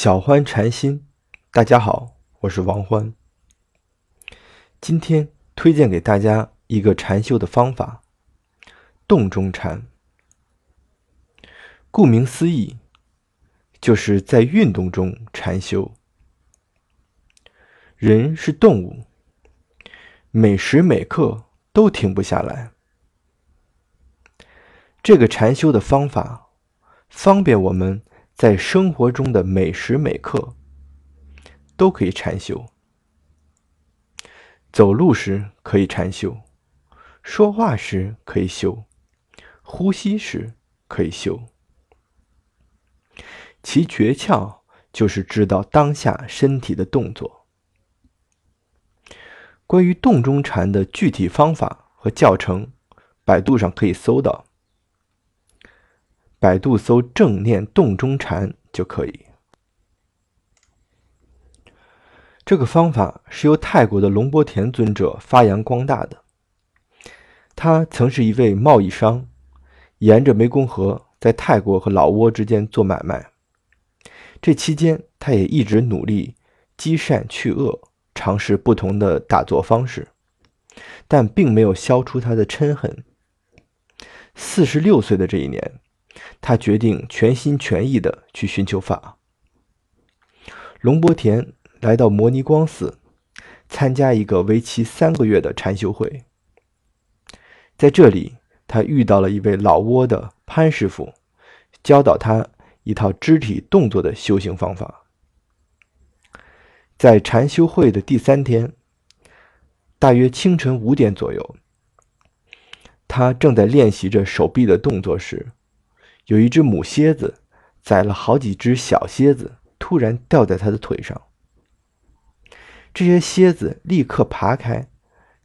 小欢禅心，大家好，我是王欢。今天推荐给大家一个禅修的方法——动中禅。顾名思义，就是在运动中禅修。人是动物，每时每刻都停不下来。这个禅修的方法，方便我们在生活中的每时每刻都可以禅修。走路时可以禅修，说话时可以修，呼吸时可以修。其诀窍就是知道当下身体的动作。关于动中禅的具体方法和教程，百度上可以搜到。百度搜“正念洞中禅”就可以。这个方法是由泰国的龙波田尊者发扬光大的。他曾是一位贸易商，沿着湄公河在泰国和老挝之间做买卖。这期间，他也一直努力积善去恶，尝试不同的打坐方式，但并没有消除他的嗔恨。四十六岁的这一年。他决定全心全意的去寻求法。龙波田来到摩尼光寺，参加一个为期三个月的禅修会。在这里，他遇到了一位老挝的潘师傅，教导他一套肢体动作的修行方法。在禅修会的第三天，大约清晨五点左右，他正在练习着手臂的动作时。有一只母蝎子宰了好几只小蝎子，突然掉在他的腿上。这些蝎子立刻爬开，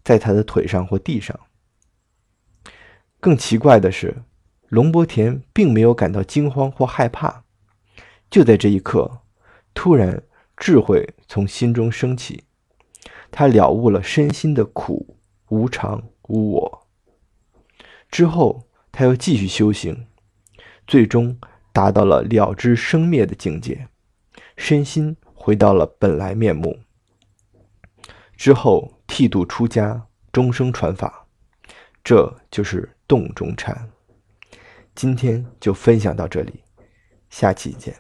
在他的腿上或地上。更奇怪的是，龙伯田并没有感到惊慌或害怕。就在这一刻，突然智慧从心中升起，他了悟了身心的苦、无常、无我。之后，他又继续修行。最终达到了了知生灭的境界，身心回到了本来面目。之后剃度出家，终生传法，这就是洞中禅。今天就分享到这里，下期见。